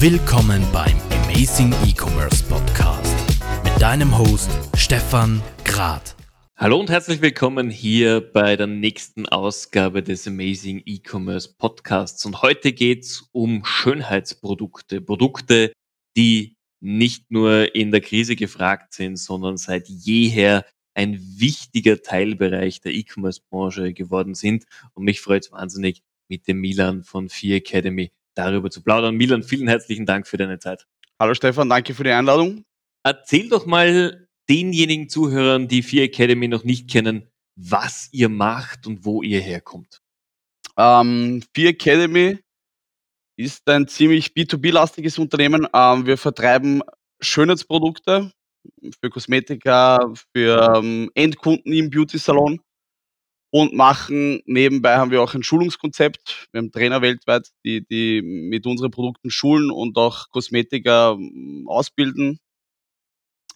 Willkommen beim Amazing E-Commerce Podcast mit deinem Host Stefan Grad. Hallo und herzlich willkommen hier bei der nächsten Ausgabe des Amazing E-Commerce Podcasts. Und heute geht's um Schönheitsprodukte, Produkte, die nicht nur in der Krise gefragt sind, sondern seit jeher ein wichtiger Teilbereich der E-Commerce-Branche geworden sind. Und mich freut es wahnsinnig, mit dem Milan von Vier Academy darüber zu plaudern. Milan, vielen herzlichen Dank für deine Zeit. Hallo Stefan, danke für die Einladung. Erzähl doch mal denjenigen Zuhörern, die Vier Academy noch nicht kennen, was ihr macht und wo ihr herkommt. Ähm, Vier Academy ist ein ziemlich B2B-lastiges Unternehmen. Ähm, wir vertreiben Schönheitsprodukte für Kosmetika, für ähm, Endkunden im Beauty-Salon und machen nebenbei haben wir auch ein Schulungskonzept. Wir haben Trainer weltweit, die, die mit unseren Produkten schulen und auch Kosmetiker ähm, ausbilden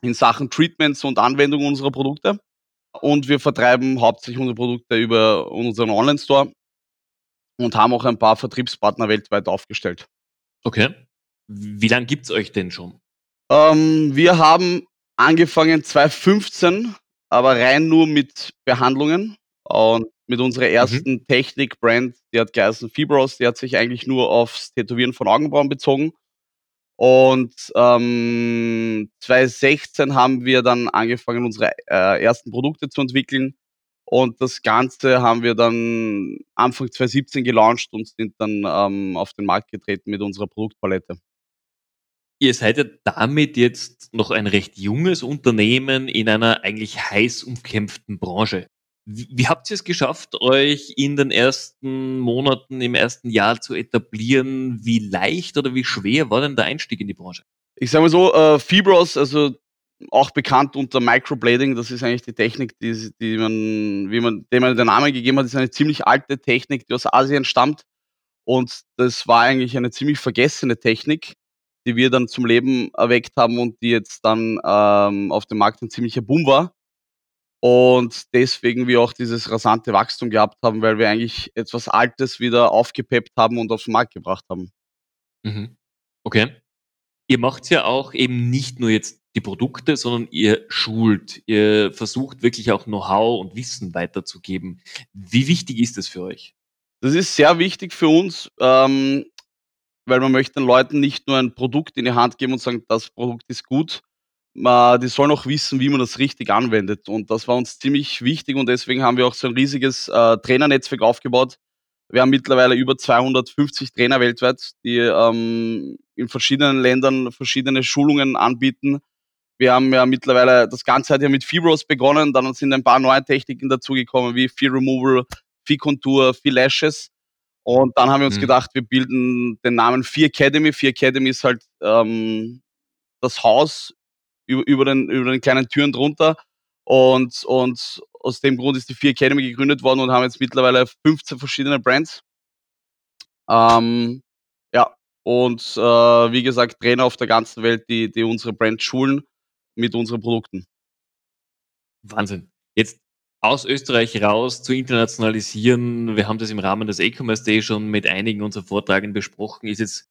in Sachen Treatments und Anwendung unserer Produkte. Und wir vertreiben hauptsächlich unsere Produkte über unseren Online-Store und haben auch ein paar Vertriebspartner weltweit aufgestellt. Okay. Wie lange gibt's euch denn schon? Ähm, wir haben angefangen 2015, aber rein nur mit Behandlungen. Und mit unserer mhm. ersten mhm. Technik-Brand, die hat geheißen Fibros, die hat sich eigentlich nur aufs Tätowieren von Augenbrauen bezogen. Und ähm, 2016 haben wir dann angefangen, unsere äh, ersten Produkte zu entwickeln. Und das Ganze haben wir dann Anfang 2017 gelauncht und sind dann ähm, auf den Markt getreten mit unserer Produktpalette. Ihr seid ja damit jetzt noch ein recht junges Unternehmen in einer eigentlich heiß umkämpften Branche. Wie, wie habt ihr es geschafft, euch in den ersten Monaten, im ersten Jahr zu etablieren? Wie leicht oder wie schwer war denn der Einstieg in die Branche? Ich sage mal so, äh, Fibros, also auch bekannt unter Microblading, das ist eigentlich die Technik, die, die man, wie man, dem man den Namen gegeben hat, ist eine ziemlich alte Technik, die aus Asien stammt. Und das war eigentlich eine ziemlich vergessene Technik, die wir dann zum Leben erweckt haben und die jetzt dann ähm, auf dem Markt ein ziemlicher Boom war. Und deswegen wir auch dieses rasante Wachstum gehabt haben, weil wir eigentlich etwas Altes wieder aufgepeppt haben und auf den Markt gebracht haben. Mhm. Okay. Ihr macht ja auch eben nicht nur jetzt die Produkte, sondern ihr schult, ihr versucht wirklich auch Know-how und Wissen weiterzugeben. Wie wichtig ist das für euch? Das ist sehr wichtig für uns, ähm, weil man möchte den Leuten nicht nur ein Produkt in die Hand geben und sagen, das Produkt ist gut, die sollen auch wissen, wie man das richtig anwendet. Und das war uns ziemlich wichtig und deswegen haben wir auch so ein riesiges äh, Trainernetzwerk aufgebaut. Wir haben mittlerweile über 250 Trainer weltweit, die ähm, in verschiedenen Ländern verschiedene Schulungen anbieten. Wir haben ja mittlerweile, das Ganze hat ja mit Fibros begonnen, dann sind ein paar neue Techniken dazugekommen, wie Fee Removal, Fee Contour, Fee Lashes. Und dann haben wir uns mhm. gedacht, wir bilden den Namen Fee Academy. Fee Academy ist halt ähm, das Haus über, über, den, über den kleinen Türen drunter. Und, und aus dem Grund ist die Vier Academy gegründet worden und haben jetzt mittlerweile 15 verschiedene Brands. Ähm, ja, und äh, wie gesagt, Trainer auf der ganzen Welt, die, die unsere Brand schulen mit unseren Produkten. Wahnsinn. Jetzt aus Österreich raus zu internationalisieren, wir haben das im Rahmen des E-Commerce Day schon mit einigen unserer Vortragenden besprochen, ist jetzt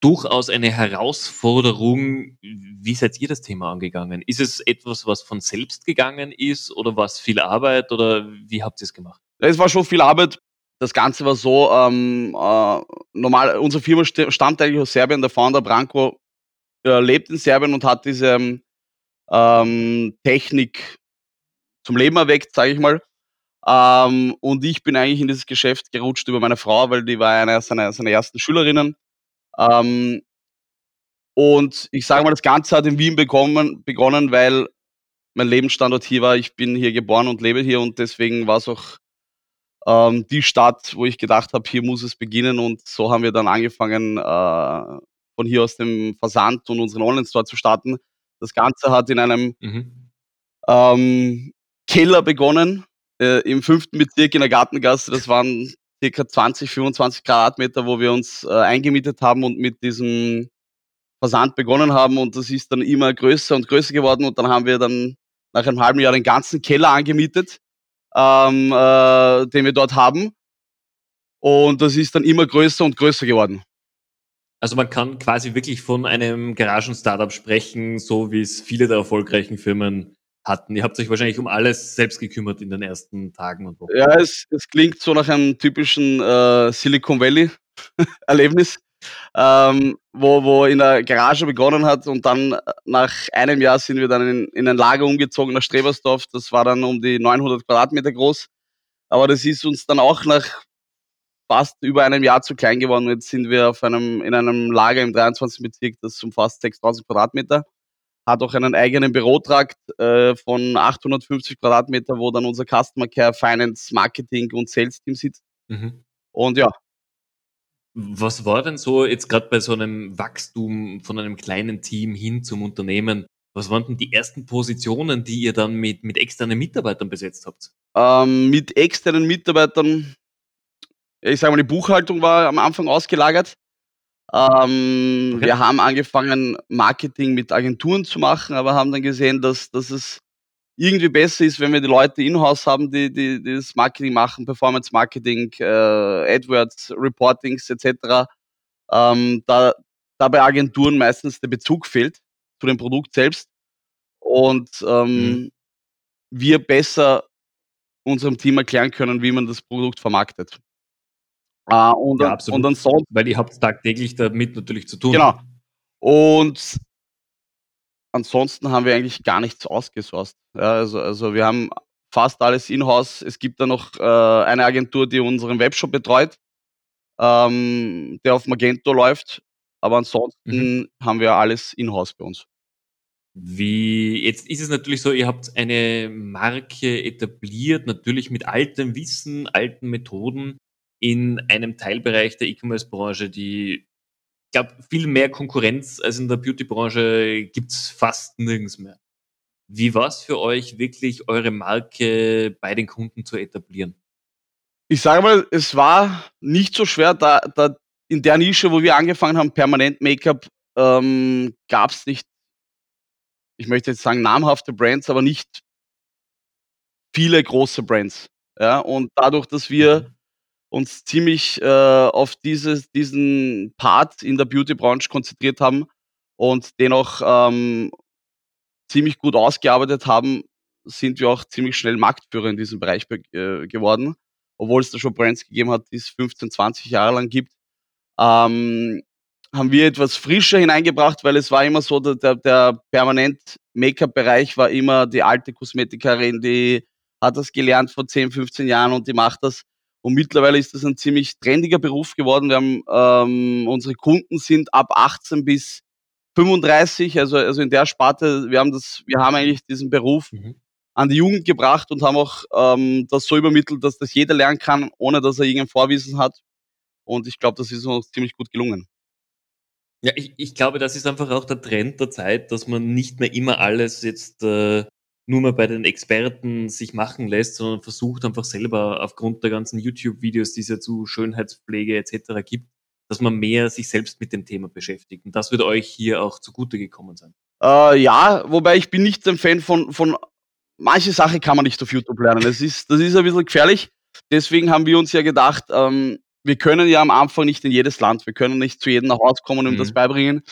durchaus eine Herausforderung. Wie seid ihr das Thema angegangen? Ist es etwas, was von selbst gegangen ist oder war es viel Arbeit oder wie habt ihr es gemacht? Es war schon viel Arbeit. Das Ganze war so, ähm, äh, normal, unsere Firma stammt eigentlich aus Serbien. Der Founder Branko äh, lebt in Serbien und hat diese ähm, Technik zum Leben erweckt, sage ich mal. Ähm, und ich bin eigentlich in dieses Geschäft gerutscht über meine Frau, weil die war eine seiner, seiner ersten Schülerinnen. Ähm, und ich sage mal, das Ganze hat in Wien bekommen, begonnen, weil mein Lebensstandort hier war. Ich bin hier geboren und lebe hier und deswegen war es auch ähm, die Stadt, wo ich gedacht habe, hier muss es beginnen. Und so haben wir dann angefangen, äh, von hier aus dem Versand und unseren Online-Store zu starten. Das Ganze hat in einem mhm. ähm, Keller begonnen, äh, im fünften Bezirk in der Gartengasse. Das waren circa 20, 25 Quadratmeter, wo wir uns äh, eingemietet haben und mit diesem Versand begonnen haben und das ist dann immer größer und größer geworden und dann haben wir dann nach einem halben Jahr den ganzen Keller angemietet, ähm, äh, den wir dort haben und das ist dann immer größer und größer geworden. Also man kann quasi wirklich von einem Garagen-Startup sprechen, so wie es viele der erfolgreichen Firmen hatten. Ihr habt euch wahrscheinlich um alles selbst gekümmert in den ersten Tagen und Wochen. Ja, es, es klingt so nach einem typischen äh, Silicon Valley-Erlebnis, ähm, wo, wo in der Garage begonnen hat und dann äh, nach einem Jahr sind wir dann in, in ein Lager umgezogen nach Strebersdorf. Das war dann um die 900 Quadratmeter groß. Aber das ist uns dann auch nach fast über einem Jahr zu klein geworden. Jetzt sind wir auf einem, in einem Lager im 23. Bezirk, das umfasst 6000 Quadratmeter hat auch einen eigenen Bürotrakt äh, von 850 Quadratmeter, wo dann unser Customer Care, Finance, Marketing und Sales Team sitzt. Mhm. Und ja. Was war denn so jetzt gerade bei so einem Wachstum von einem kleinen Team hin zum Unternehmen? Was waren denn die ersten Positionen, die ihr dann mit, mit externen Mitarbeitern besetzt habt? Ähm, mit externen Mitarbeitern, ich sage mal, die Buchhaltung war am Anfang ausgelagert. Ähm, okay. Wir haben angefangen, Marketing mit Agenturen zu machen, aber haben dann gesehen, dass, dass es irgendwie besser ist, wenn wir die Leute in-house haben, die, die, die das Marketing machen, Performance Marketing, äh, AdWords, Reportings etc. Ähm, da, da bei Agenturen meistens der Bezug fehlt zu dem Produkt selbst und ähm, mhm. wir besser unserem Team erklären können, wie man das Produkt vermarktet. Äh, und, ja, absolut. und ansonsten. Weil ihr habt tagtäglich damit natürlich zu tun. Genau. Und ansonsten haben wir eigentlich gar nichts ausgesourced. Ja, also, also wir haben fast alles in-house. Es gibt da noch äh, eine Agentur, die unseren Webshop betreut, ähm, der auf Magento läuft. Aber ansonsten mhm. haben wir alles in-house bei uns. Wie, jetzt ist es natürlich so, ihr habt eine Marke etabliert, natürlich mit altem Wissen, alten Methoden in einem Teilbereich der E-Commerce-Branche, die, ich glaube, viel mehr Konkurrenz als in der Beauty-Branche gibt es fast nirgends mehr. Wie war es für euch, wirklich eure Marke bei den Kunden zu etablieren? Ich sage mal, es war nicht so schwer, da, da in der Nische, wo wir angefangen haben, permanent Make-up, ähm, gab es nicht, ich möchte jetzt sagen, namhafte Brands, aber nicht viele große Brands. Ja, und dadurch, dass wir mhm uns ziemlich äh, auf dieses, diesen Part in der Beauty-Branche konzentriert haben und den auch ähm, ziemlich gut ausgearbeitet haben, sind wir auch ziemlich schnell Marktführer in diesem Bereich äh, geworden, obwohl es da schon Brands gegeben hat, die es 15, 20 Jahre lang gibt. Ähm, haben wir etwas frischer hineingebracht, weil es war immer so, der, der permanent Make-up-Bereich war immer die alte Kosmetikerin, die hat das gelernt vor 10, 15 Jahren und die macht das und mittlerweile ist das ein ziemlich trendiger Beruf geworden. Wir haben, ähm, unsere Kunden sind ab 18 bis 35, also, also in der Sparte, wir haben das, wir haben eigentlich diesen Beruf mhm. an die Jugend gebracht und haben auch ähm, das so übermittelt, dass das jeder lernen kann, ohne dass er irgendein Vorwissen hat. Und ich glaube, das ist uns ziemlich gut gelungen. Ja, ich, ich glaube, das ist einfach auch der Trend der Zeit, dass man nicht mehr immer alles jetzt äh, nur mal bei den Experten sich machen lässt, sondern versucht einfach selber aufgrund der ganzen YouTube-Videos, die es ja zu Schönheitspflege etc. gibt, dass man mehr sich selbst mit dem Thema beschäftigt. Und das wird euch hier auch zugute gekommen sein. Äh, ja, wobei ich bin nicht ein Fan von, von manche Sachen kann man nicht auf YouTube lernen. Das ist, das ist ein bisschen gefährlich. Deswegen haben wir uns ja gedacht, ähm, wir können ja am Anfang nicht in jedes Land, wir können nicht zu jedem nach Hause kommen und mhm. das beibringen.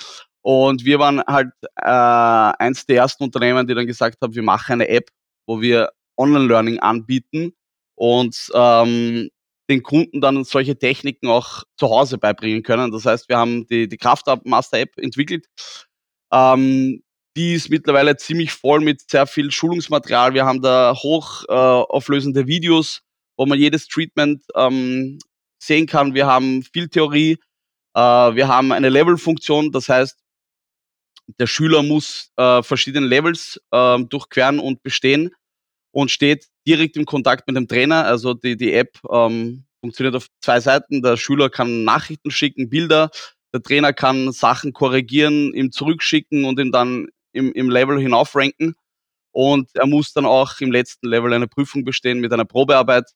Und wir waren halt äh, eins der ersten Unternehmen, die dann gesagt haben, wir machen eine App, wo wir Online-Learning anbieten und ähm, den Kunden dann solche Techniken auch zu Hause beibringen können. Das heißt, wir haben die, die Kraftmaster-App entwickelt. Ähm, die ist mittlerweile ziemlich voll mit sehr viel Schulungsmaterial. Wir haben da hochauflösende äh, Videos, wo man jedes Treatment ähm, sehen kann. Wir haben viel Theorie. Äh, wir haben eine Level-Funktion. Das heißt, der Schüler muss äh, verschiedene Levels äh, durchqueren und bestehen und steht direkt im Kontakt mit dem Trainer. Also die, die App ähm, funktioniert auf zwei Seiten. Der Schüler kann Nachrichten schicken, Bilder. Der Trainer kann Sachen korrigieren, ihm zurückschicken und ihn dann im, im Level hinaufranken. Und er muss dann auch im letzten Level eine Prüfung bestehen mit einer Probearbeit.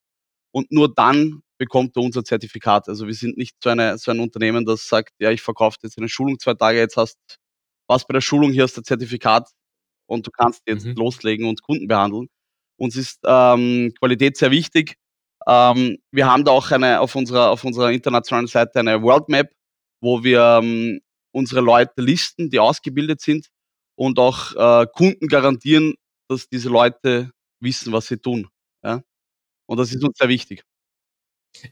Und nur dann bekommt er unser Zertifikat. Also wir sind nicht so, eine, so ein Unternehmen, das sagt, ja, ich verkaufe jetzt eine Schulung zwei Tage, jetzt hast was bei der Schulung, hier hast du Zertifikat und du kannst jetzt mhm. loslegen und Kunden behandeln. Uns ist ähm, Qualität sehr wichtig. Ähm, wir haben da auch eine auf unserer, auf unserer internationalen Seite eine World Map, wo wir ähm, unsere Leute listen, die ausgebildet sind und auch äh, Kunden garantieren, dass diese Leute wissen, was sie tun. Ja? Und das ist uns sehr wichtig.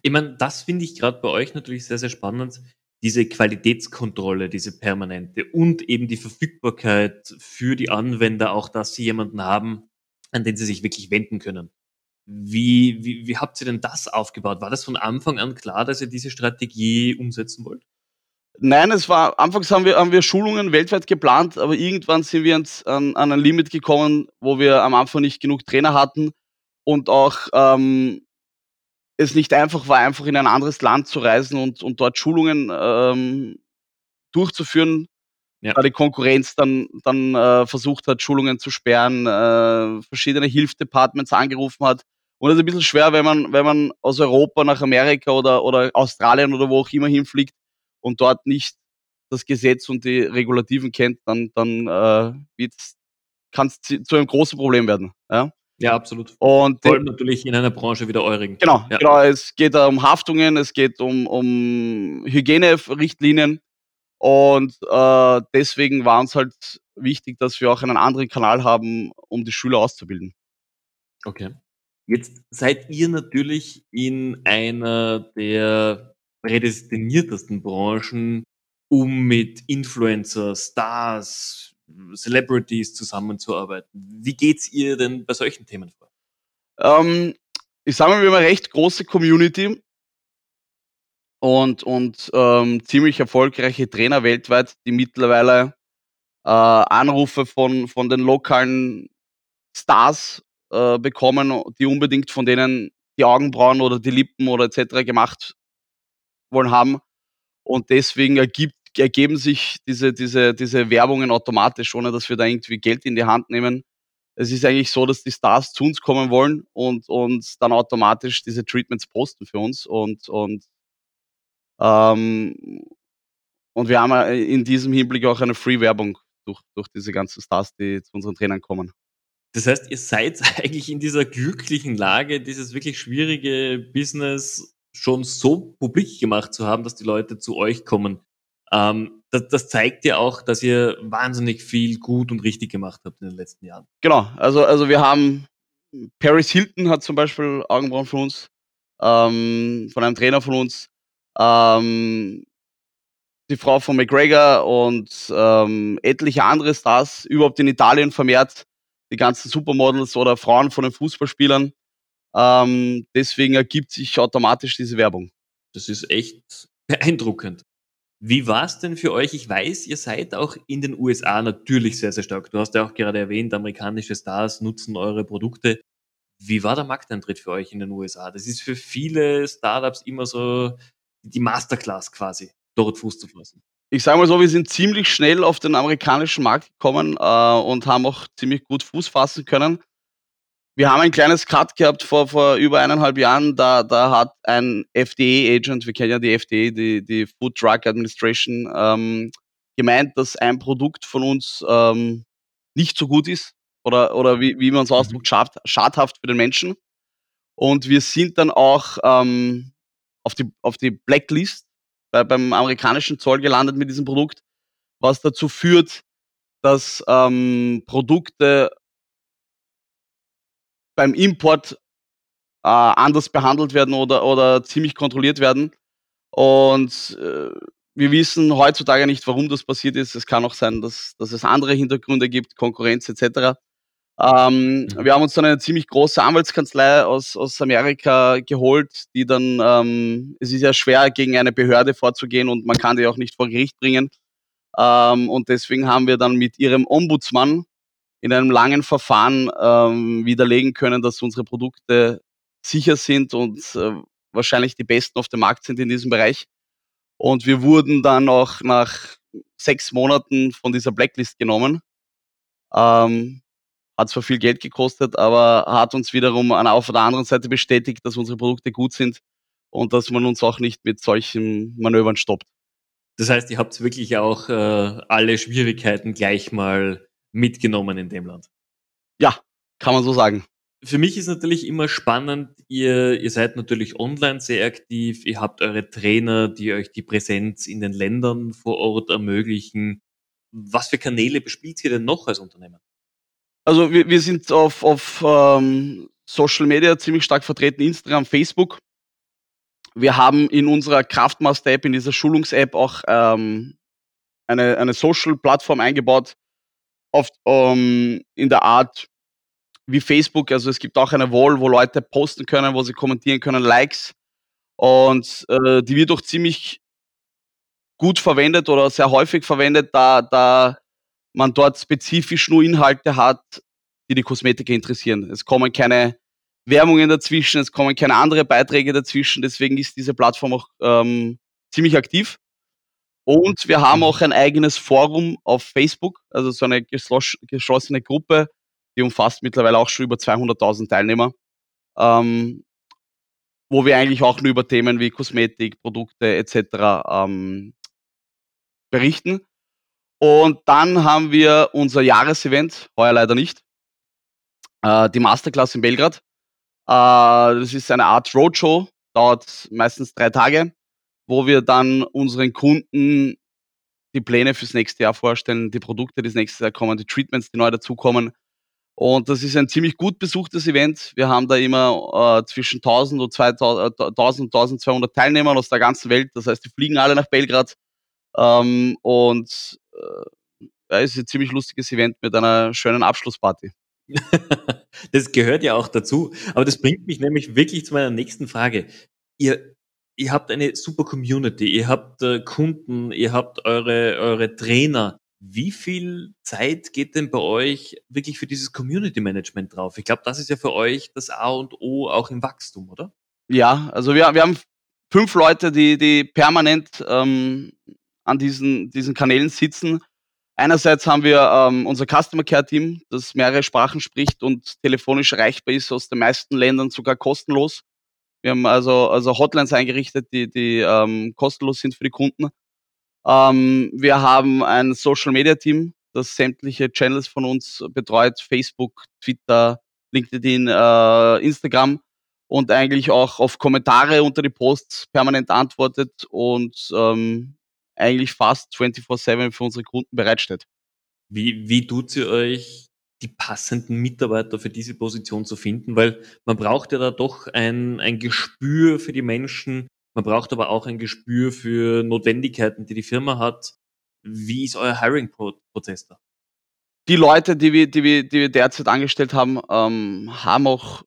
Ich meine, das finde ich gerade bei euch natürlich sehr, sehr spannend. Diese Qualitätskontrolle, diese permanente und eben die Verfügbarkeit für die Anwender, auch dass sie jemanden haben, an den sie sich wirklich wenden können. Wie, wie, wie habt ihr denn das aufgebaut? War das von Anfang an klar, dass ihr diese Strategie umsetzen wollt? Nein, es war, anfangs haben wir, haben wir Schulungen weltweit geplant, aber irgendwann sind wir ans, an, an ein Limit gekommen, wo wir am Anfang nicht genug Trainer hatten und auch ähm, es nicht einfach war, einfach in ein anderes Land zu reisen und, und dort Schulungen ähm, durchzuführen, ja. da die Konkurrenz dann, dann äh, versucht hat, Schulungen zu sperren, äh, verschiedene Hilfsdepartments angerufen hat. Und es ist ein bisschen schwer, wenn man, wenn man aus Europa nach Amerika oder, oder Australien oder wo auch immer hinfliegt und dort nicht das Gesetz und die Regulativen kennt, dann, dann äh, kann es zu einem großen Problem werden. Ja? Ja, absolut. Und Vor allem natürlich in einer Branche wie der eurigen. Genau, ja. genau. Es geht um Haftungen, es geht um, um Hygienerichtlinien. Und äh, deswegen war uns halt wichtig, dass wir auch einen anderen Kanal haben, um die Schüler auszubilden. Okay. Jetzt seid ihr natürlich in einer der prädestiniertesten Branchen, um mit Influencer, Stars, Celebrities zusammenzuarbeiten. Wie geht's ihr denn bei solchen Themen vor? Ähm, ich sage mal, wir haben eine recht große Community und, und ähm, ziemlich erfolgreiche Trainer weltweit, die mittlerweile äh, Anrufe von, von den lokalen Stars äh, bekommen, die unbedingt von denen die Augenbrauen oder die Lippen oder etc. gemacht wollen haben. Und deswegen ergibt ergeben sich diese, diese, diese Werbungen automatisch, ohne dass wir da irgendwie Geld in die Hand nehmen. Es ist eigentlich so, dass die Stars zu uns kommen wollen und, und dann automatisch diese Treatments posten für uns. Und, und, ähm, und wir haben in diesem Hinblick auch eine Free-Werbung durch, durch diese ganzen Stars, die zu unseren Trainern kommen. Das heißt, ihr seid eigentlich in dieser glücklichen Lage, dieses wirklich schwierige Business schon so publik gemacht zu haben, dass die Leute zu euch kommen. Ähm, das, das, zeigt ja auch, dass ihr wahnsinnig viel gut und richtig gemacht habt in den letzten Jahren. Genau, also, also wir haben Paris Hilton hat zum Beispiel Augenbrauen von uns, ähm, von einem Trainer von uns, ähm, die Frau von McGregor und ähm, etliche andere Stars, überhaupt in Italien vermehrt, die ganzen Supermodels oder Frauen von den Fußballspielern. Ähm, deswegen ergibt sich automatisch diese Werbung. Das ist echt beeindruckend. Wie war es denn für euch? Ich weiß, ihr seid auch in den USA natürlich sehr, sehr stark. Du hast ja auch gerade erwähnt, amerikanische Stars nutzen eure Produkte. Wie war der Markteintritt für euch in den USA? Das ist für viele Startups immer so die Masterclass quasi, dort Fuß zu fassen. Ich sage mal so, wir sind ziemlich schnell auf den amerikanischen Markt gekommen äh, und haben auch ziemlich gut Fuß fassen können wir haben ein kleines Cut gehabt vor, vor über eineinhalb Jahren. Da, da hat ein FDA-Agent, wir kennen ja die FDA, die, die Food Drug Administration, ähm, gemeint, dass ein Produkt von uns ähm, nicht so gut ist oder, oder wie, wie man es mhm. ausdrückt, schad, schadhaft für den Menschen. Und wir sind dann auch ähm, auf, die, auf die Blacklist bei, beim amerikanischen Zoll gelandet mit diesem Produkt, was dazu führt, dass ähm, Produkte beim Import äh, anders behandelt werden oder, oder ziemlich kontrolliert werden. Und äh, wir wissen heutzutage nicht, warum das passiert ist. Es kann auch sein, dass, dass es andere Hintergründe gibt, Konkurrenz etc. Ähm, mhm. Wir haben uns dann eine ziemlich große Anwaltskanzlei aus, aus Amerika geholt, die dann, ähm, es ist ja schwer, gegen eine Behörde vorzugehen und man kann die auch nicht vor Gericht bringen. Ähm, und deswegen haben wir dann mit ihrem Ombudsmann in einem langen Verfahren ähm, widerlegen können, dass unsere Produkte sicher sind und äh, wahrscheinlich die besten auf dem Markt sind in diesem Bereich. Und wir wurden dann auch nach sechs Monaten von dieser Blacklist genommen. Ähm, hat zwar viel Geld gekostet, aber hat uns wiederum auf der anderen Seite bestätigt, dass unsere Produkte gut sind und dass man uns auch nicht mit solchen Manövern stoppt. Das heißt, ihr habt wirklich auch äh, alle Schwierigkeiten gleich mal mitgenommen in dem Land. Ja, kann man so sagen. für mich ist natürlich immer spannend, ihr ihr seid natürlich online sehr aktiv, ihr habt eure Trainer, die euch die Präsenz in den Ländern vor Ort ermöglichen. Was für Kanäle bespielt ihr denn noch als Unternehmen? Also, wir wir sind auf auf, ähm, Social Media ziemlich stark vertreten, Instagram, Facebook. Wir haben in unserer Kraftmaster-App, in dieser Schulungs-App auch, ähm, eine eine Social-Plattform eingebaut, oft, ähm, in der Art wie Facebook. Also, es gibt auch eine Wall, wo Leute posten können, wo sie kommentieren können, Likes. Und, äh, die wird auch ziemlich gut verwendet oder sehr häufig verwendet, da da man dort spezifisch nur Inhalte hat, die die Kosmetiker interessieren. Es kommen keine Werbungen dazwischen, es kommen keine andere Beiträge dazwischen, deswegen ist diese Plattform auch, ähm, ziemlich aktiv. Und wir haben auch ein eigenes Forum auf Facebook, also so eine geschlossene Gruppe, die umfasst mittlerweile auch schon über 200.000 Teilnehmer, ähm, wo wir eigentlich auch nur über Themen wie Kosmetik, Produkte et cetera, ähm, berichten. Und dann haben wir unser Jahresevent, heuer leider nicht, äh, die Masterclass in Belgrad. Äh, das ist eine Art Roadshow, dauert meistens 3 Tage, wo wir dann unseren Kunden die Pläne fürs nächste Jahr vorstellen, die Produkte, die das nächste Jahr kommen, die Treatments, die neu dazukommen. Und das ist ein ziemlich gut besuchtes Event. Wir haben da immer äh, zwischen 1000 und 2000, äh, 1000 1200 Teilnehmern aus der ganzen Welt. Das heißt, die fliegen alle nach Belgrad. Ähm, und äh, ist ein ziemlich lustiges Event mit einer schönen Abschlussparty. Das gehört ja auch dazu. Aber das bringt mich nämlich wirklich zu meiner nächsten Frage. Ihr ihr habt eine super Community, ihr habt, äh, Kunden, ihr habt eure eure Trainer. Wie viel Zeit geht denn bei euch wirklich für dieses Community Management drauf? Ich glaube, das ist ja für euch das A und O auch im Wachstum, oder? Ja, also wir wir haben 5 Leute, die die permanent, ähm, an diesen diesen Kanälen sitzen. Einerseits haben wir, ähm, unser Customer Care Team, das mehrere Sprachen spricht und telefonisch erreichbar ist aus den meisten Ländern sogar kostenlos. Wir haben also also Hotlines eingerichtet, die die, ähm, kostenlos sind für die Kunden. Ähm, wir haben ein Social Media Team, das sämtliche Channels von uns betreut, Facebook, Twitter, LinkedIn, äh, Instagram und eigentlich auch auf Kommentare unter die Posts permanent antwortet und, ähm, eigentlich fast 24/7 für unsere Kunden bereitsteht. Wie wie tut's ihr euch, die passenden Mitarbeiter für diese Position zu finden? Weil man braucht ja da doch ein ein Gespür für die Menschen. Man braucht aber auch ein Gespür für Notwendigkeiten, die die Firma hat. Wie ist euer Hiring-Pro Prozess da? Die Leute, die wir die wir die wir derzeit angestellt haben, ähm, haben auch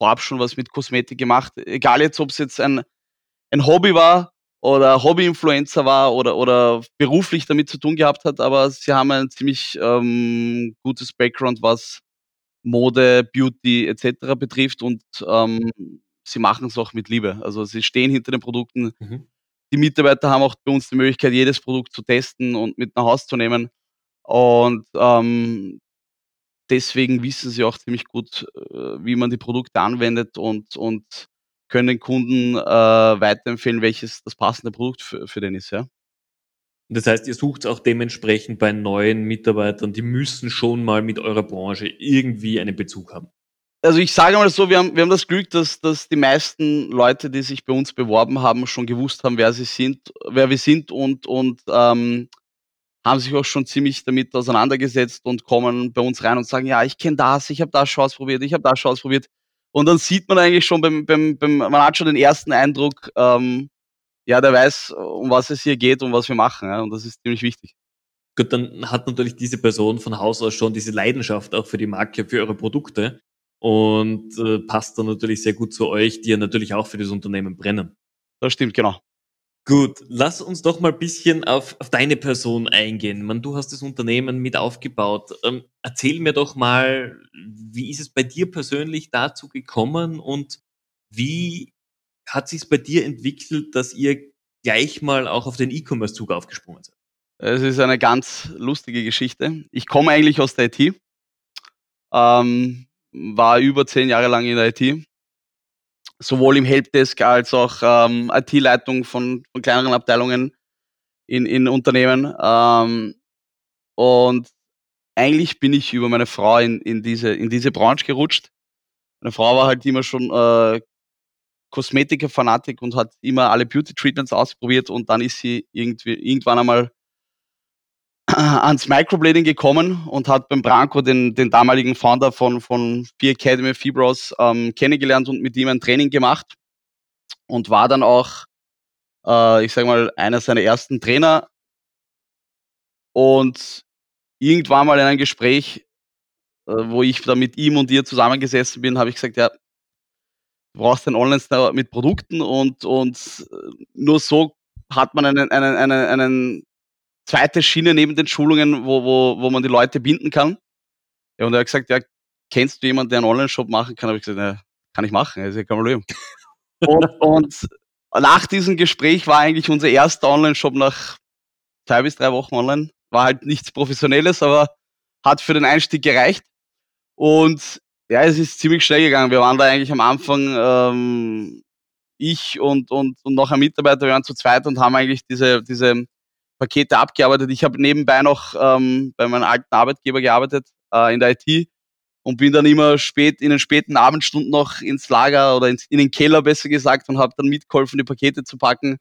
vorab schon was mit Kosmetik gemacht. Egal jetzt, ob's jetzt ein ein Hobby war oder Hobby-Influencer war oder oder beruflich damit zu tun gehabt hat, aber sie haben ein ziemlich, ähm, gutes Background, was Mode, Beauty et cetera betrifft und, ähm, sie machen's auch mit Liebe. Also, sie stehen hinter den Produkten. Mhm. Die Mitarbeiter haben auch bei uns die Möglichkeit, jedes Produkt zu testen und mit nach Hause zu nehmen. Und, ähm, deswegen wissen sie auch ziemlich gut, äh, wie man die Produkte anwendet und und können den Kunden, äh, weiterempfehlen, welches das passende Produkt für für den ist, ja. Das heißt, ihr sucht's auch dementsprechend bei neuen Mitarbeitern, die müssen schon mal mit eurer Branche irgendwie einen Bezug haben? Also, ich sage mal so, wir haben wir haben das Glück, dass dass die meisten Leute, die sich bei uns beworben haben, schon gewusst haben, wer sie sind wer wir sind und und, ähm, haben sich auch schon ziemlich damit auseinandergesetzt und kommen bei uns rein und sagen: „Ja, ich kenne das, ich habe das schon ausprobiert, ich habe das schon ausprobiert.“ Und dann sieht man eigentlich schon beim beim beim man hat schon den ersten Eindruck, ähm, ja, der weiß, um was es hier geht und was wir machen, ja, und das ist ziemlich wichtig. Gut, dann hat natürlich diese Person von Haus aus schon diese Leidenschaft auch für die Marke, für eure Produkte und, äh, passt dann natürlich sehr gut zu euch, die ja natürlich auch für das Unternehmen brennen. Das stimmt, genau. Gut, lass uns doch mal bisschen auf auf deine Person eingehen. Man du hast das Unternehmen mit aufgebaut. Ähm, erzähl mir doch mal, wie ist es bei dir persönlich dazu gekommen und wie hat sich's bei dir entwickelt, dass ihr gleich mal auch auf den E-Commerce-Zug aufgesprungen seid? Es ist eine ganz lustige Geschichte. Ich komme eigentlich aus der IT, ähm, war über 10 Jahre lang in der IT, sowohl im Helpdesk als auch, ähm, IT-Leitung von von kleineren Abteilungen in in Unternehmen. Ähm, und eigentlich bin ich über meine Frau in in diese in diese Branche gerutscht. Meine Frau war halt immer schon äh, Kosmetiker-Fanatik und hat immer alle Beauty-Treatments ausprobiert und dann ist sie irgendwie irgendwann einmal ans Microblading gekommen und hat beim Branko den, den damaligen Founder von, von Fear Academy Fibros ähm, kennengelernt und mit ihm ein Training gemacht und war dann auch, äh, ich sag mal, einer seiner ersten Trainer. Und irgendwann mal in einem Gespräch, äh, wo ich da mit ihm und ihr zusammengesessen bin, habe ich gesagt, ja, du brauchst einen Online-Store mit Produkten und, und äh, nur so hat man einen, einen, einen, einen zweite Schiene neben den Schulungen, wo, wo, wo man die Leute binden kann. Ja, und er hat gesagt, ja, kennst du jemanden, der einen Online-Shop machen kann? Habe ich gesagt, ja, kann ich machen, ist ja kein Problem. und, und nach diesem Gespräch war eigentlich unser erster Online-Shop nach zwei bis drei Wochen online. War halt nichts Professionelles, aber hat für den Einstieg gereicht. Und ja, es ist ziemlich schnell gegangen. Wir waren da eigentlich am Anfang, ähm, ich und, und, und noch ein Mitarbeiter, wir waren zu zweit und haben eigentlich diese, diese Pakete abgearbeitet. Ich habe nebenbei noch ähm, bei meinem alten Arbeitgeber gearbeitet äh, in der IT und bin dann immer spät in den späten Abendstunden noch ins Lager oder ins, in den Keller besser gesagt und habe dann mitgeholfen, die Pakete zu packen.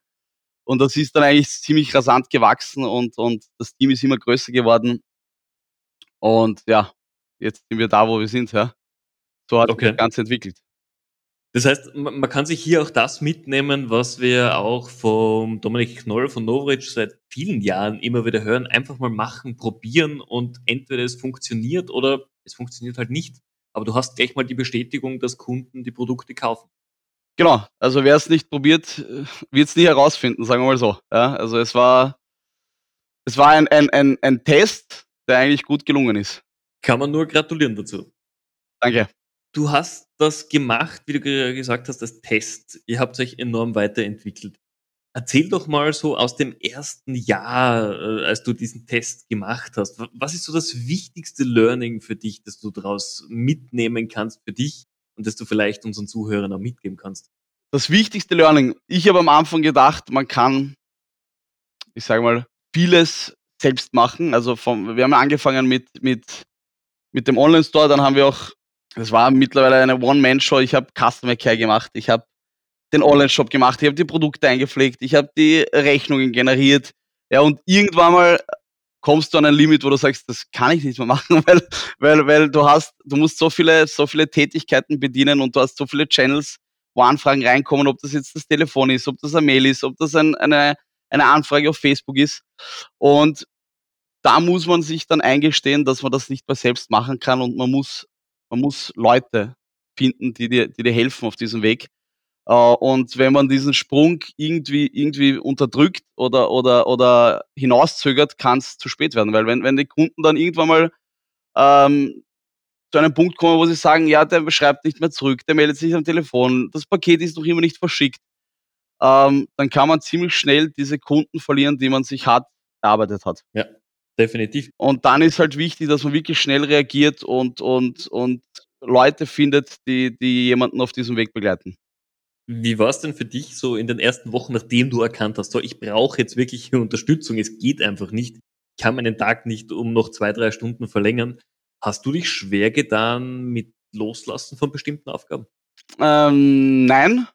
Und das ist dann eigentlich ziemlich rasant gewachsen und, und das Team ist immer größer geworden. Und ja, jetzt sind wir da, wo wir sind. Ja. So hat okay. sich das Ganze entwickelt. Das heißt, man kann sich hier auch das mitnehmen, was wir auch vom Dominik Knoll von Novric seit vielen Jahren immer wieder hören. Einfach mal machen, probieren und entweder es funktioniert oder es funktioniert halt nicht. Aber du hast gleich mal die Bestätigung, dass Kunden die Produkte kaufen. Genau, also wer es nicht probiert, wird es nie herausfinden, sagen wir mal so. Ja, also es war, es war ein, ein, ein, ein Test, der eigentlich gut gelungen ist. Kann man nur gratulieren dazu. Danke. Du hast das gemacht, wie du gesagt hast, als Test. Ihr habt euch enorm weiterentwickelt. Erzähl doch mal so aus dem ersten Jahr, äh, als du diesen Test gemacht hast. Was ist so das wichtigste Learning für dich, das du daraus mitnehmen kannst für dich und das du vielleicht unseren Zuhörern auch mitgeben kannst? Das wichtigste Learning. Ich habe am Anfang gedacht, man kann, ich sage mal, vieles selbst machen. Also vom, wir haben angefangen mit, mit, mit dem Online-Store, dann haben wir auch das war mittlerweile eine One-Man-Show. Ich habe Customer Care gemacht, ich habe den Online-Shop gemacht, ich habe die Produkte eingepflegt, ich habe die Rechnungen generiert. Ja, und irgendwann mal kommst du an ein Limit, wo du sagst, das kann ich nicht mehr machen, weil, weil, weil du hast, du musst so viele, so viele Tätigkeiten bedienen und du hast so viele Channels, wo Anfragen reinkommen, ob das jetzt das Telefon ist, ob das ein Mail ist, ob das ein, eine, eine Anfrage auf Facebook ist. Und da muss man sich dann eingestehen, dass man das nicht mehr selbst machen kann und man muss man muss Leute finden, die dir, die dir helfen auf diesem Weg. Äh, und wenn man diesen Sprung irgendwie, irgendwie unterdrückt oder, oder, oder hinauszögert, kann es zu spät werden. Weil wenn, wenn die Kunden dann irgendwann mal ähm, zu einem Punkt kommen, wo sie sagen, ja, der schreibt nicht mehr zurück, der meldet sich am Telefon, das Paket ist noch immer nicht verschickt, ähm, dann kann man ziemlich schnell diese Kunden verlieren, die man sich hart erarbeitet hat. Ja, definitiv. Und dann ist halt wichtig, dass man wirklich schnell reagiert und, und, und Leute findet, die, die jemanden auf diesem Weg begleiten. Wie war es denn für dich so in den ersten Wochen, nachdem du erkannt hast, so ich brauche jetzt wirklich Unterstützung, es geht einfach nicht, ich kann meinen Tag nicht um noch zwei, drei Stunden verlängern. Hast du dich schwer getan mit Loslassen von bestimmten Aufgaben? Ähm, nein,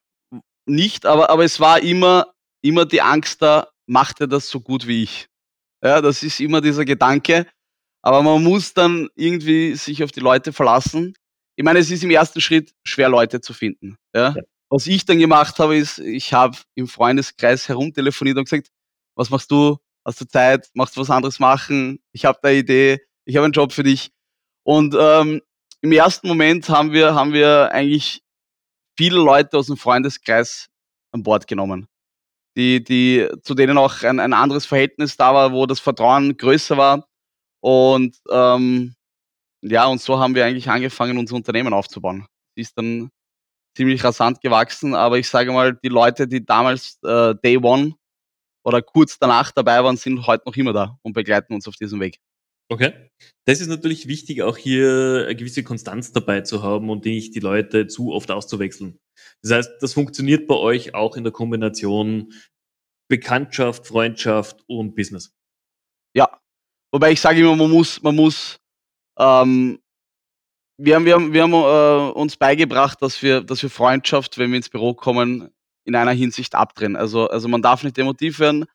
nicht, aber, aber es war immer, immer die Angst da, macht er das so gut wie ich? Ja, das ist immer dieser Gedanke. Aber man muss dann irgendwie sich auf die Leute verlassen. Ich meine, es ist im ersten Schritt schwer, Leute zu finden. Ja? ja. Was ich dann gemacht habe, ist, ich habe im Freundeskreis herumtelefoniert und gesagt, was machst du? Hast du Zeit? Machst du was anderes machen? Ich habe eine Idee. Ich habe einen Job für dich. Und ähm, im ersten Moment haben wir, haben wir eigentlich viele Leute aus dem Freundeskreis an Bord genommen die, die, zu denen auch ein, ein anderes Verhältnis da war, wo das Vertrauen größer war. Und ähm, ja, und so haben wir eigentlich angefangen, unser Unternehmen aufzubauen. Sie ist dann ziemlich rasant gewachsen, aber ich sage mal, die Leute, die damals äh, Day One oder kurz danach dabei waren, sind heute noch immer da und begleiten uns auf diesem Weg. Okay. Das ist natürlich wichtig, auch hier eine gewisse Konstanz dabei zu haben und nicht die Leute zu oft auszuwechseln. Das heißt, das funktioniert bei euch auch in der Kombination Bekanntschaft, Freundschaft und Business. Ja. Wobei ich sage immer, man muss, man muss ähm, wir haben wir haben wir haben, äh, uns beigebracht, dass wir dass wir Freundschaft, wenn wir ins Büro kommen, in einer Hinsicht abdrehen. Also also, man darf nicht emotiv werden.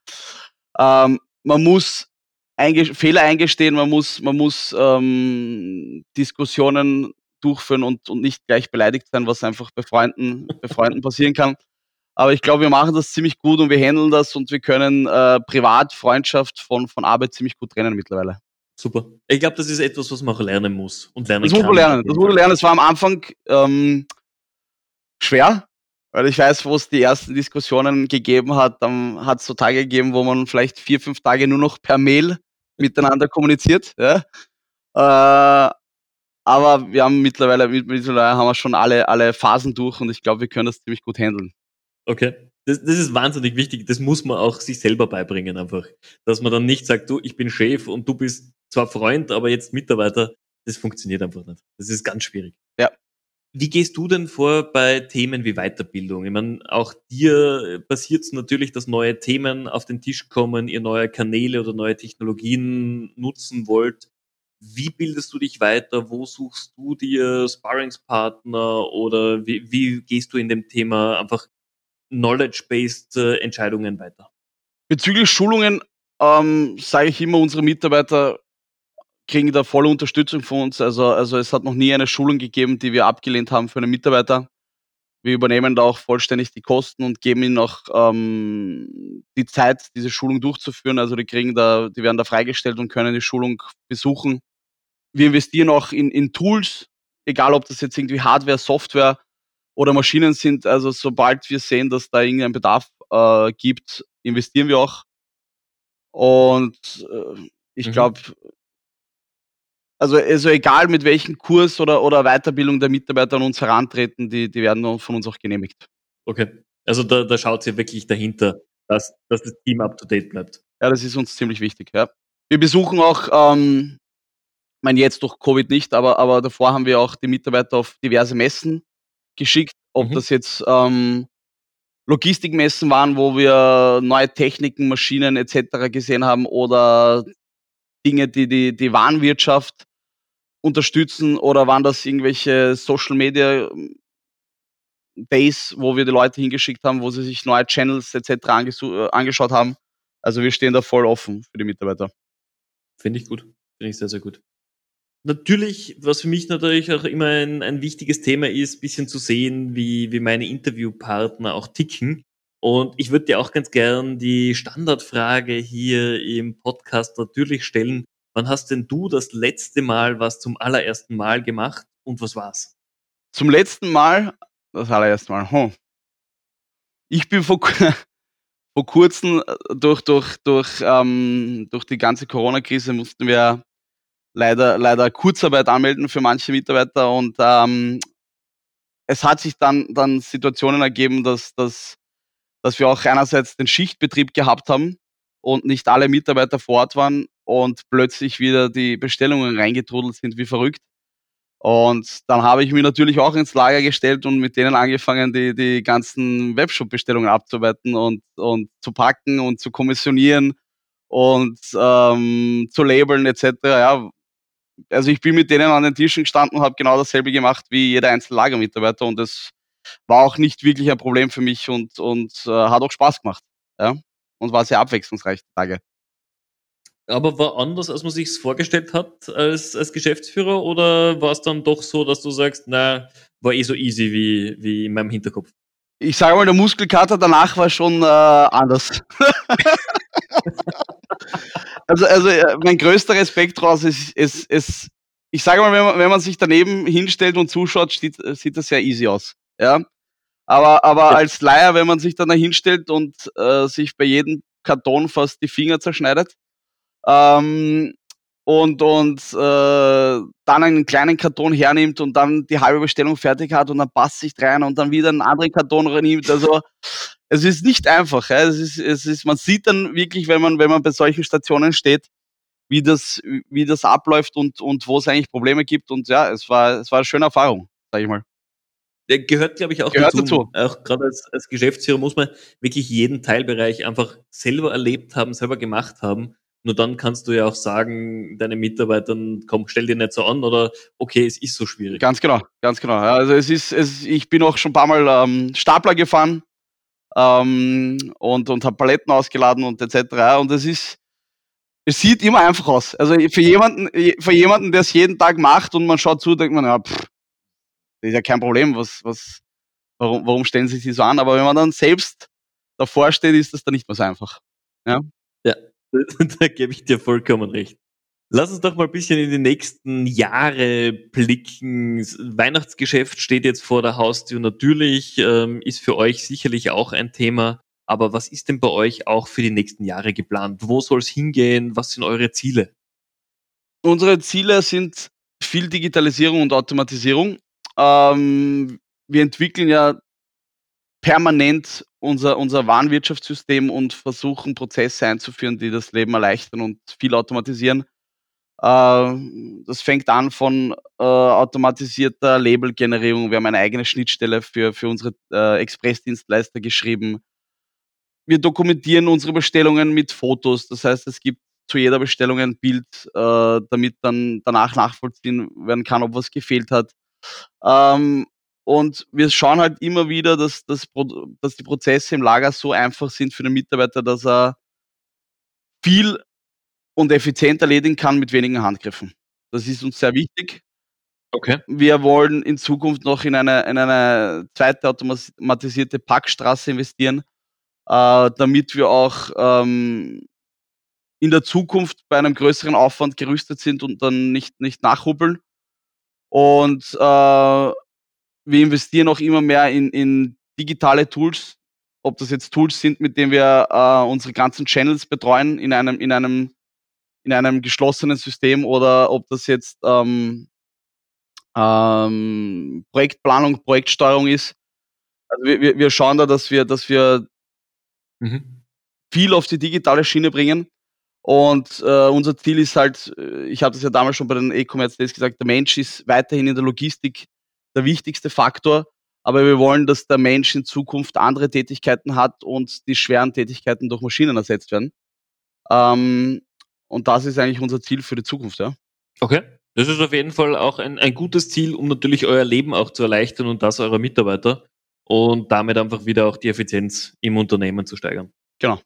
Ähm, man muss einge Fehler eingestehen, man muss man muss, ähm, Diskussionen durchführen und und nicht gleich beleidigt sein, was einfach bei Freunden bei Freunden passieren kann. Aber ich glaube, wir machen das ziemlich gut und wir handeln das und wir können, äh, privat Freundschaft von von Arbeit ziemlich gut trennen mittlerweile. Super. Ich glaube, das ist etwas, was man auch lernen muss und lernen Das muss man kann. lernen. Das muss man lernen. Es war am Anfang, ähm, schwer, weil ich weiß, wo es die ersten Diskussionen gegeben hat, dann hat's so Tage gegeben, wo man vielleicht 4, 5 Tage nur noch per Mail miteinander kommuniziert, ja. Äh, aber wir haben mittlerweile mit mittlerweile haben wir schon alle alle Phasen durch und ich glaube, wir können das ziemlich gut handeln. Okay. Das das ist wahnsinnig wichtig. Das muss man auch sich selber beibringen einfach. Dass man dann nicht sagt: „Du, ich bin Chef und du bist zwar Freund, aber jetzt Mitarbeiter.“ Das funktioniert einfach nicht. Das ist ganz schwierig. Ja. Wie gehst du denn vor bei Themen wie Weiterbildung? Ich meine, auch dir passiert's natürlich, dass neue Themen auf den Tisch kommen, ihr neue Kanäle oder neue Technologien nutzen wollt. Wie bildest du dich weiter? Wo suchst du dir Sparringspartner oder wie wie gehst du in dem Thema einfach knowledge-based, äh, Entscheidungen weiter? Bezüglich Schulungen, ähm, sage ich immer, unsere Mitarbeiter kriegen da volle Unterstützung von uns. Also also, es hat noch nie eine Schulung gegeben, die wir abgelehnt haben für einen Mitarbeiter. Wir übernehmen da auch vollständig die Kosten und geben ihnen auch, ähm, die Zeit, diese Schulung durchzuführen. Also, die kriegen da die werden da freigestellt und können die Schulung besuchen. Wir investieren auch in in Tools, egal ob das jetzt irgendwie Hardware, Software oder Maschinen sind. Also, sobald wir sehen, dass da irgendein Bedarf, äh, gibt, investieren wir auch. Und, äh, ich Mhm. Also also, egal mit welchem Kurs oder oder Weiterbildung der Mitarbeiter an uns herantreten, die die werden von uns auch genehmigt. Okay. Also, da da schaut ihr wirklich dahinter, dass dass das Team up to date bleibt. Ja, das ist uns ziemlich wichtig, ja. Wir besuchen auch, ähm meine jetzt durch Covid nicht, aber aber davor haben wir auch die Mitarbeiter auf diverse Messen geschickt, ob Mhm. das jetzt, ähm, Logistikmessen waren, wo wir neue Techniken, Maschinen et cetera gesehen haben oder Dinge, die die die Warenwirtschaft unterstützen oder waren das irgendwelche Social Media Days, wo wir die Leute hingeschickt haben, wo sie sich neue Channels et cetera angesu äh, angeschaut haben. Also, wir stehen da voll offen für die Mitarbeiter. Finde ich gut. Finde ich sehr, sehr gut. Natürlich, was für mich natürlich auch immer ein ein wichtiges Thema ist, bisschen zu sehen, wie wie meine Interviewpartner auch ticken. Und ich würde dir auch ganz gern die Standardfrage hier im Podcast natürlich stellen: Wann hast denn du das letzte Mal was zum allerersten Mal gemacht und was war's? Zum letzten Mal das allererste Mal, hm. Ich bin vor vor Kurzem, äh, durch durch durch, ähm durch die ganze Corona-Krise mussten wir leider leider Kurzarbeit anmelden für manche Mitarbeiter und, ähm, es hat sich dann dann Situationen ergeben, dass dass dass wir auch einerseits den Schichtbetrieb gehabt haben und nicht alle Mitarbeiter vor Ort waren und plötzlich wieder die Bestellungen reingetrudelt sind wie verrückt. Und dann habe ich mich natürlich auch ins Lager gestellt und mit denen angefangen, die die ganzen Webshop-Bestellungen abzuarbeiten und und zu packen und zu kommissionieren und, ähm, zu labeln et cetera, ja. Also, ich bin mit denen an den Tischen gestanden und habe genau dasselbe gemacht wie jeder einzelne Lagermitarbeiter und das war auch nicht wirklich ein Problem für mich und und, äh, hat auch Spaß gemacht, ja, und war sehr abwechslungsreich, die Tage. Aber war anders, als man sich's vorgestellt hat als als Geschäftsführer oder war's dann doch so, dass du sagst: „Na, war eh so easy wie wie in meinem Hinterkopf?“ Ich sage mal, der Muskelkater danach war schon, äh, anders. Also also, äh, mein größter Respekt draus ist es es ich sage mal, wenn man wenn man sich daneben hinstellt und zuschaut, steht sieht das sehr easy aus, ja? Aber aber als Laie, wenn man sich dann da hinstellt und, äh, sich bei jedem Karton fast die Finger zerschneidet, ähm, und und, äh, dann einen kleinen Karton hernimmt und dann die halbe Bestellung fertig hat und dann passt nicht rein und dann wieder 'n anderen Karton reinnimmt. Also, es ist nicht einfach, ja. Es ist es ist man sieht dann wirklich, wenn man wenn man bei solchen Stationen steht, wie das wie das abläuft und und wo's eigentlich Probleme gibt und ja, es war es war 'ne schöne Erfahrung, sage ich mal. Der gehört, glaube ich, auch Gehört dazu. dazu. Auch grade als als Geschäftsführer muss man wirklich jeden Teilbereich einfach selber erlebt haben, selber gemacht haben, Nur dann kannst du ja auch sagen, deinen Mitarbeitern, komm, stell dir nicht so an oder okay, es ist so schwierig. Ganz genau, ganz genau. Also es ist, es, ich bin auch schon ein paar Mal ähm, Stapler gefahren ähm, und, und habe Paletten ausgeladen und etc. Und es ist, es sieht immer einfach aus. Also für jemanden, für jemanden, der es jeden Tag macht und man schaut zu, denkt man, ja, pff, das ist ja kein Problem, was, was, warum, warum stellen sie sich so an? Aber wenn man dann selbst davor steht, ist das dann nicht mehr so einfach. Ja, ja da gebe ich dir vollkommen recht. Lass uns doch mal ein bisschen in die nächsten Jahre blicken. Weihnachtsgeschäft steht jetzt vor der Haustür. Natürlich ähm, ist für euch sicherlich auch ein Thema. Aber was ist denn bei euch auch für die nächsten Jahre geplant? Wo soll es hingehen? Was sind eure Ziele? Unsere Ziele sind viel Digitalisierung und Automatisierung. Ähm, wir entwickeln ja permanent unser, unser Warenwirtschaftssystem und versuchen Prozesse einzuführen, die das Leben erleichtern und viel automatisieren. Äh, das fängt an von äh, automatisierter Labelgenerierung. Wir haben eine eigene Schnittstelle für, für unsere äh, Expressdienstleister geschrieben. Wir dokumentieren unsere Bestellungen mit Fotos. Das heißt, es gibt zu jeder Bestellung ein Bild, äh, damit dann danach nachvollziehen werden kann, ob was gefehlt hat. Ähm, und wir schauen halt immer wieder, dass, dass, dass die Prozesse im Lager so einfach sind für den Mitarbeiter, dass er viel und effizient erledigen kann mit wenigen Handgriffen. Das ist uns sehr wichtig. Okay. Wir wollen in Zukunft noch in eine, in eine zweite automatisierte Packstraße investieren, äh, damit wir auch ähm, in der Zukunft bei einem größeren Aufwand gerüstet sind und dann nicht, nicht nachhubbeln. Und äh, wir investieren auch immer mehr in, in digitale Tools, ob das jetzt Tools sind, mit denen wir äh, unsere ganzen Channels betreuen in einem, in einem in einem geschlossenen System oder ob das jetzt ähm, ähm, Projektplanung, Projektsteuerung ist. Also wir, wir schauen da, dass wir, dass wir mhm. viel auf die digitale Schiene bringen. Und äh, unser Ziel ist halt, äh, ich habe das ja damals schon bei den E-Commerce Days gesagt, der Mensch ist weiterhin in der Logistik der wichtigste Faktor, aber wir wollen, dass der Mensch in Zukunft andere Tätigkeiten hat und die schweren Tätigkeiten durch Maschinen ersetzt werden. Ähm, und das ist eigentlich unser Ziel für die Zukunft, ja. Okay. Das ist auf jeden Fall auch ein, ein gutes Ziel, um natürlich euer Leben auch zu erleichtern und das eurer Mitarbeiter und damit einfach wieder auch die Effizienz im Unternehmen zu steigern. Genau.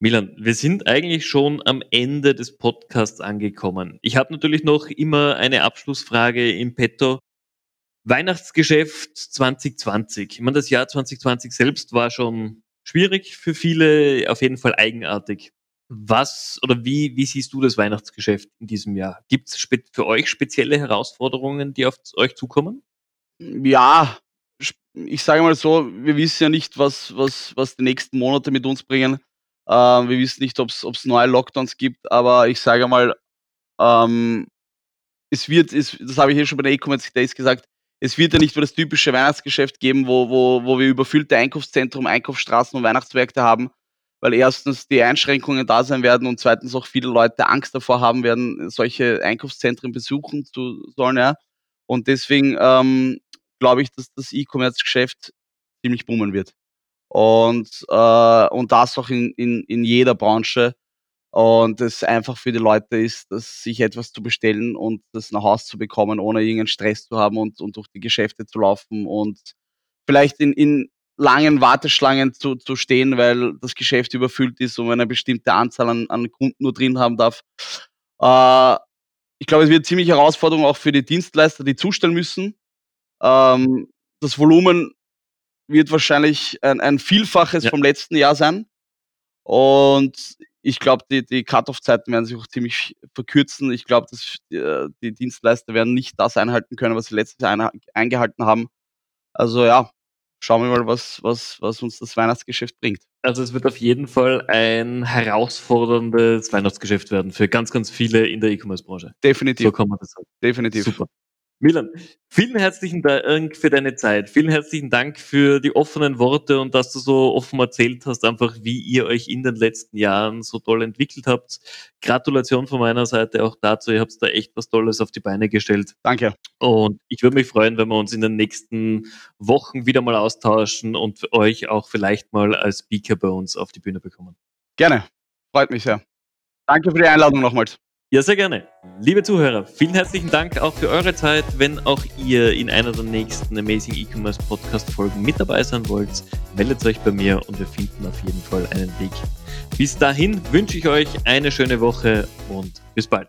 Milan, wir sind eigentlich schon am Ende des Podcasts angekommen. Ich habe natürlich noch immer eine Abschlussfrage im Petto. Weihnachtsgeschäft 2020. Ich meine, das Jahr 2020 selbst war schon schwierig für viele, auf jeden Fall eigenartig. Was oder wie, wie siehst du das Weihnachtsgeschäft in diesem Jahr? Gibt es für euch spezielle Herausforderungen, die auf euch zukommen? Ja, ich sage mal so, wir wissen ja nicht, was, was, was die nächsten Monate mit uns bringen. Äh, wir wissen nicht, ob es neue Lockdowns gibt, aber ich sage mal, ähm, es wird, es, das habe ich hier schon bei den E-Commerce Days gesagt, es wird ja nicht nur das typische Weihnachtsgeschäft geben, wo, wo, wo wir überfüllte Einkaufszentrum, Einkaufsstraßen und Weihnachtsmärkte haben, weil erstens die Einschränkungen da sein werden und zweitens auch viele Leute Angst davor haben werden, solche Einkaufszentren besuchen zu sollen. Ja. Und deswegen ähm, glaube ich, dass das E-Commerce-Geschäft ziemlich boomen wird. Und, äh, und das auch in, in, in jeder Branche. Und es einfach für die Leute ist, dass sich etwas zu bestellen und das nach Hause zu bekommen, ohne irgendeinen Stress zu haben und, und durch die Geschäfte zu laufen und vielleicht in, in langen Warteschlangen zu, zu stehen, weil das Geschäft überfüllt ist und man eine bestimmte Anzahl an, an Kunden nur drin haben darf. Äh, ich glaube, es wird ziemlich Herausforderung auch für die Dienstleister, die zustellen müssen. Ähm, das Volumen wird wahrscheinlich ein, ein Vielfaches ja. vom letzten Jahr sein. Und ich glaube, die, die Cut-off-Zeiten werden sich auch ziemlich verkürzen. Ich glaube, dass die, äh, die, Dienstleister werden nicht das einhalten können, was sie letztes Jahr eingehalten haben. Also ja, schauen wir mal, was, was, was uns das Weihnachtsgeschäft bringt. Also es wird auf jeden Fall ein herausforderndes Weihnachtsgeschäft werden für ganz, ganz viele in der E-Commerce-Branche. Definitiv. So kann man das sagen. Definitiv. Super. Milan, vielen herzlichen Dank für deine Zeit. Vielen herzlichen Dank für die offenen Worte und dass du so offen erzählt hast, einfach wie ihr euch in den letzten Jahren so toll entwickelt habt. Gratulation von meiner Seite auch dazu. Ihr habt da echt was Tolles auf die Beine gestellt. Danke. Und ich würde mich freuen, wenn wir uns in den nächsten Wochen wieder mal austauschen und euch auch vielleicht mal als Speaker bei uns auf die Bühne bekommen. Gerne. Freut mich sehr. Danke für die Einladung nochmals. Ja, sehr gerne. Liebe Zuhörer, vielen herzlichen Dank auch für eure Zeit. Wenn auch ihr in einer der nächsten Amazing E-Commerce Podcast Folgen mit dabei sein wollt, meldet euch bei mir und wir finden auf jeden Fall einen Weg. Bis dahin wünsche ich euch eine schöne Woche und bis bald.